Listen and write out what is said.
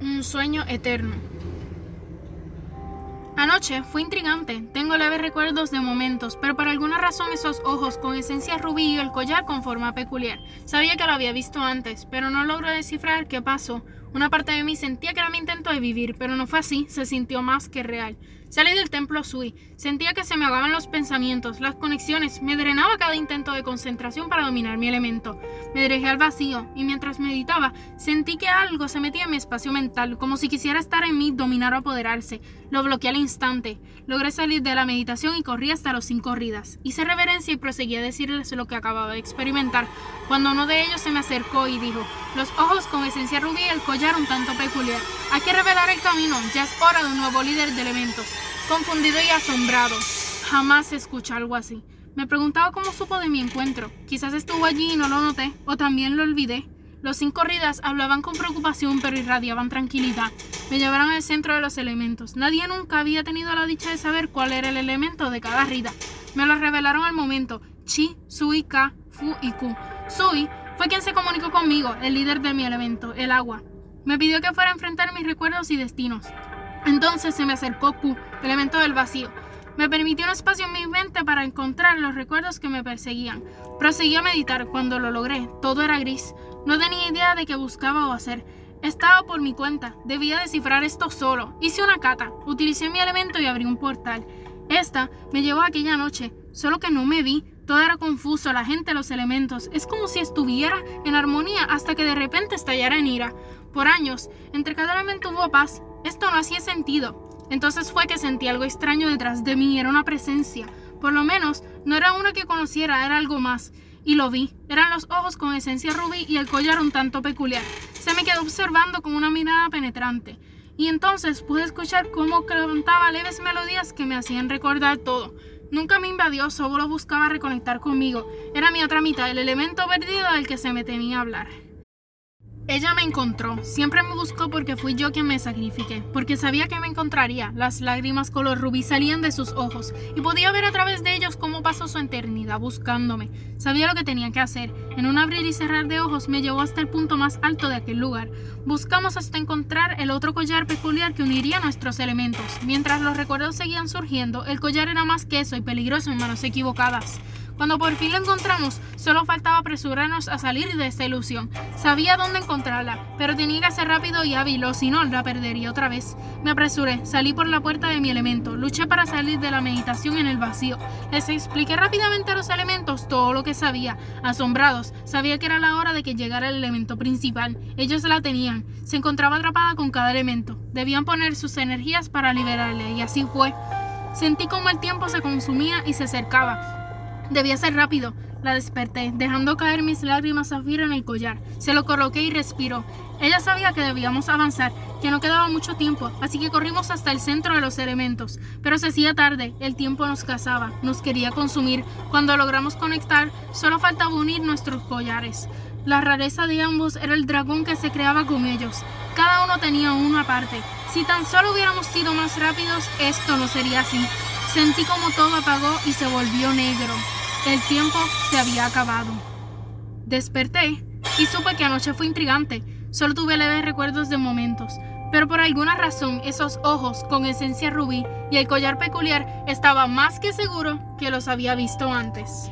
Un sueño eterno. Anoche fue intrigante. Tengo leves recuerdos de momentos, pero por alguna razón esos ojos con esencia rubí y el collar con forma peculiar. Sabía que lo había visto antes, pero no logro descifrar qué pasó. Una parte de mí sentía que era mi intento de vivir, pero no fue así, se sintió más que real. Salí del templo Sui, sentía que se me ahogaban los pensamientos, las conexiones, me drenaba cada intento de concentración para dominar mi elemento. Me dirigí al vacío y mientras meditaba, sentí que algo se metía en mi espacio mental, como si quisiera estar en mí, dominar o apoderarse. Lo bloqueé al instante. Logré salir de la meditación y corrí hasta los cinco corridas. Hice reverencia y proseguí a decirles lo que acababa de experimentar, cuando uno de ellos se me acercó y dijo, los ojos con esencia rubí y el collar un tanto peculiar. Hay que revelar el camino, ya es hora de un nuevo líder de elementos. Confundido y asombrado. Jamás escuché algo así. Me preguntaba cómo supo de mi encuentro. Quizás estuvo allí y no lo noté, o también lo olvidé. Los cinco corridas hablaban con preocupación pero irradiaban tranquilidad. Me llevaron al centro de los elementos. Nadie nunca había tenido la dicha de saber cuál era el elemento de cada rida. Me lo revelaron al momento. Chi, Sui, Ka, Fu y Ku. Sui fue quien se comunicó conmigo, el líder de mi elemento, el agua. Me pidió que fuera a enfrentar mis recuerdos y destinos. Entonces se me acercó Q, elemento del vacío. Me permitió un espacio en mi mente para encontrar los recuerdos que me perseguían. Proseguí a meditar. Cuando lo logré, todo era gris. No tenía idea de qué buscaba o hacer. Estaba por mi cuenta. Debía descifrar esto solo. Hice una cata. Utilicé mi elemento y abrí un portal. Esta me llevó a aquella noche. Solo que no me vi. Todo era confuso, la gente, los elementos. Es como si estuviera en armonía hasta que de repente estallara en ira. Por años, entre cada elemento hubo paz. Esto no hacía sentido. Entonces fue que sentí algo extraño detrás de mí, era una presencia. Por lo menos, no era una que conociera, era algo más. Y lo vi. Eran los ojos con esencia rubí y el collar un tanto peculiar. Se me quedó observando con una mirada penetrante. Y entonces pude escuchar cómo cantaba leves melodías que me hacían recordar todo. Nunca me invadió, solo buscaba reconectar conmigo. Era mi otra mitad, el elemento perdido del que se me temía hablar. Ella me encontró, siempre me buscó porque fui yo quien me sacrifiqué, porque sabía que me encontraría. Las lágrimas color rubí salían de sus ojos y podía ver a través de ellos cómo pasó su eternidad buscándome. Sabía lo que tenía que hacer. En un abrir y cerrar de ojos me llevó hasta el punto más alto de aquel lugar. Buscamos hasta encontrar el otro collar peculiar que uniría nuestros elementos. Mientras los recuerdos seguían surgiendo, el collar era más queso y peligroso en manos equivocadas. Cuando por fin lo encontramos, solo faltaba apresurarnos a salir de esta ilusión. Sabía dónde encontrarla, pero tenía que ser rápido y hábil o si no, la perdería otra vez. Me apresuré, salí por la puerta de mi elemento, luché para salir de la meditación en el vacío. Les expliqué rápidamente a los elementos todo lo que sabía. Asombrados, sabía que era la hora de que llegara el elemento principal. Ellos la tenían. Se encontraba atrapada con cada elemento. Debían poner sus energías para liberarle, y así fue. Sentí como el tiempo se consumía y se acercaba. Debía ser rápido. La desperté, dejando caer mis lágrimas zafiro en el collar. Se lo coloqué y respiró. Ella sabía que debíamos avanzar, que no quedaba mucho tiempo, así que corrimos hasta el centro de los elementos. Pero se hacía tarde, el tiempo nos cazaba, nos quería consumir. Cuando logramos conectar, solo faltaba unir nuestros collares. La rareza de ambos era el dragón que se creaba con ellos. Cada uno tenía uno aparte. Si tan solo hubiéramos sido más rápidos, esto no sería así. Sentí como todo apagó y se volvió negro. El tiempo se había acabado. Desperté y supe que anoche fue intrigante. Solo tuve leves recuerdos de momentos, pero por alguna razón esos ojos con esencia rubí y el collar peculiar estaba más que seguro que los había visto antes.